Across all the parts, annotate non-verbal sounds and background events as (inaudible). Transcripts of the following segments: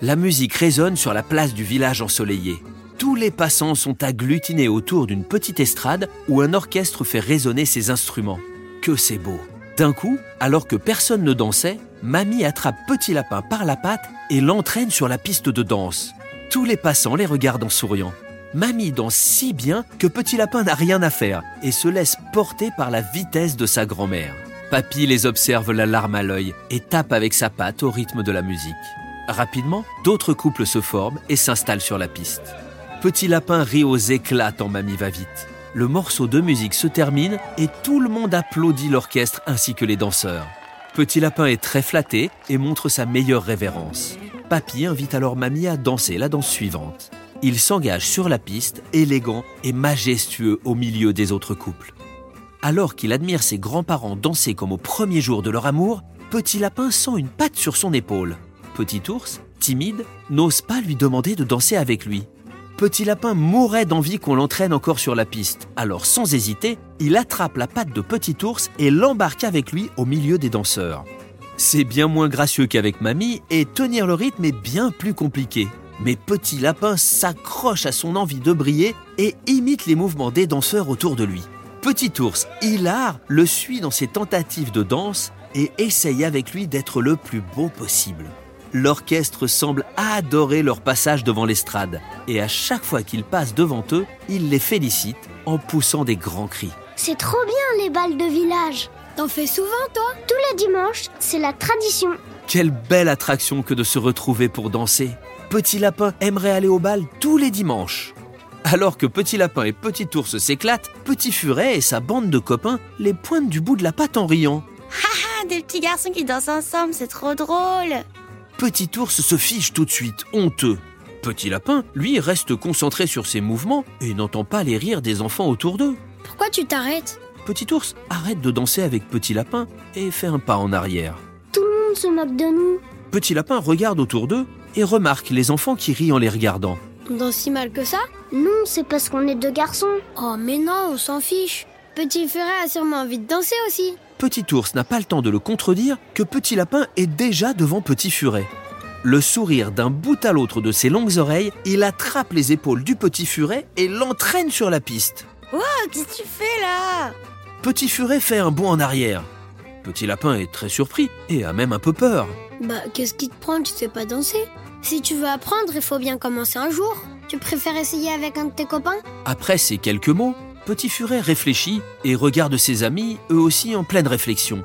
La musique résonne sur la place du village ensoleillé. Tous les passants sont agglutinés autour d'une petite estrade où un orchestre fait résonner ses instruments. Que c'est beau D'un coup, alors que personne ne dansait, Mamie attrape Petit Lapin par la patte et l'entraîne sur la piste de danse. Tous les passants les regardent en souriant. Mamie danse si bien que Petit Lapin n'a rien à faire et se laisse porter par la vitesse de sa grand-mère. Papy les observe la larme à l'œil et tape avec sa patte au rythme de la musique. Rapidement, d'autres couples se forment et s'installent sur la piste. Petit Lapin rit aux éclats tant Mamie va vite. Le morceau de musique se termine et tout le monde applaudit l'orchestre ainsi que les danseurs. Petit Lapin est très flatté et montre sa meilleure révérence. Papy invite alors Mamie à danser la danse suivante. Il s'engage sur la piste, élégant et majestueux au milieu des autres couples. Alors qu'il admire ses grands-parents danser comme au premier jour de leur amour, Petit Lapin sent une patte sur son épaule. Petit Ours, timide, n'ose pas lui demander de danser avec lui. Petit Lapin mourait d'envie qu'on l'entraîne encore sur la piste. Alors sans hésiter, il attrape la patte de Petit Ours et l'embarque avec lui au milieu des danseurs. C'est bien moins gracieux qu'avec Mamie et tenir le rythme est bien plus compliqué. Mais Petit Lapin s'accroche à son envie de briller et imite les mouvements des danseurs autour de lui. Petit ours, hilar, le suit dans ses tentatives de danse et essaye avec lui d'être le plus beau possible. L'orchestre semble adorer leur passage devant l'estrade et à chaque fois qu'il passe devant eux, il les félicite en poussant des grands cris. C'est trop bien les balles de village. T'en fais souvent, toi? Tous les dimanches, c'est la tradition. Quelle belle attraction que de se retrouver pour danser. Petit Lapin aimerait aller au bal tous les dimanches. Alors que Petit Lapin et Petit Ours s'éclatent, Petit Furet et sa bande de copains les pointent du bout de la patte en riant. Ah, (laughs) des petits garçons qui dansent ensemble, c'est trop drôle Petit Ours se fiche tout de suite, honteux. Petit Lapin, lui, reste concentré sur ses mouvements et n'entend pas les rires des enfants autour d'eux. Pourquoi tu t'arrêtes? Petit Ours arrête de danser avec Petit Lapin et fait un pas en arrière. Tout le monde se moque de nous. Petit Lapin regarde autour d'eux et remarque les enfants qui rient en les regardant. On danse si mal que ça Non, c'est parce qu'on est deux garçons. Oh mais non, on s'en fiche Petit Furet a sûrement envie de danser aussi Petit Ours n'a pas le temps de le contredire que Petit Lapin est déjà devant Petit Furet. Le sourire d'un bout à l'autre de ses longues oreilles, il attrape les épaules du Petit Furet et l'entraîne sur la piste. Oh, qu'est-ce que tu fais là? Petit Furet fait un bond en arrière. Petit Lapin est très surpris et a même un peu peur. Bah, qu'est-ce qui te prend? Tu sais pas danser? Si tu veux apprendre, il faut bien commencer un jour. Tu préfères essayer avec un de tes copains? Après ces quelques mots, Petit Furet réfléchit et regarde ses amis, eux aussi en pleine réflexion.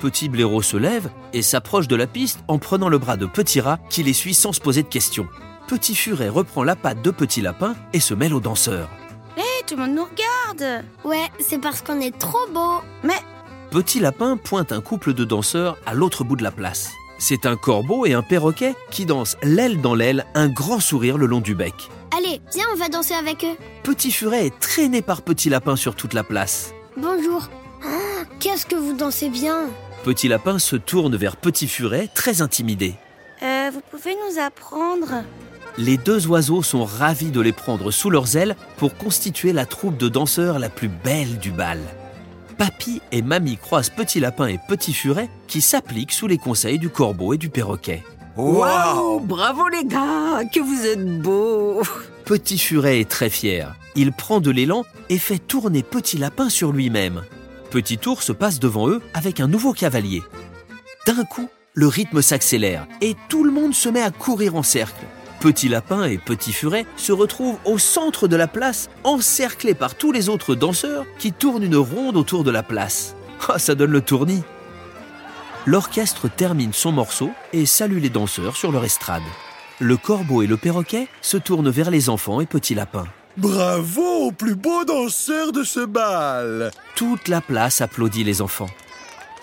Petit Blaireau se lève et s'approche de la piste en prenant le bras de Petit Rat qui les suit sans se poser de questions. Petit Furet reprend la patte de Petit Lapin et se mêle aux danseurs. Hé, tout le monde nous regarde Ouais, c'est parce qu'on est trop beau. Mais Petit Lapin pointe un couple de danseurs à l'autre bout de la place. C'est un corbeau et un perroquet qui dansent l'aile dans l'aile, un grand sourire le long du bec. Allez, viens, on va danser avec eux. Petit Furet est traîné par Petit Lapin sur toute la place. Bonjour. Ah, qu'est-ce que vous dansez bien? Petit Lapin se tourne vers Petit Furet, très intimidé. Euh, vous pouvez nous apprendre? Les deux oiseaux sont ravis de les prendre sous leurs ailes pour constituer la troupe de danseurs la plus belle du bal. Papy et Mamie croisent Petit Lapin et Petit Furet qui s'appliquent sous les conseils du corbeau et du perroquet. Waouh Bravo les gars Que vous êtes beaux Petit Furet est très fier. Il prend de l'élan et fait tourner Petit Lapin sur lui-même. Petit Ours passe devant eux avec un nouveau cavalier. D'un coup, le rythme s'accélère et tout le monde se met à courir en cercle. Petit Lapin et Petit Furet se retrouvent au centre de la place, encerclés par tous les autres danseurs qui tournent une ronde autour de la place. Ah, ça donne le tournis. L'orchestre termine son morceau et salue les danseurs sur leur estrade. Le corbeau et le perroquet se tournent vers les enfants et Petit Lapin. Bravo au plus beau danseur de ce bal Toute la place applaudit les enfants.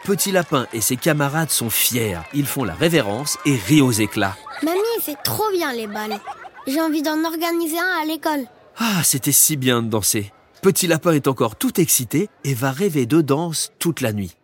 Petit Lapin et ses camarades sont fiers. Ils font la révérence et rient aux éclats. Mamie fait trop bien les balles. J'ai envie d'en organiser un à l'école. Ah, c'était si bien de danser. Petit Lapin est encore tout excité et va rêver de danse toute la nuit.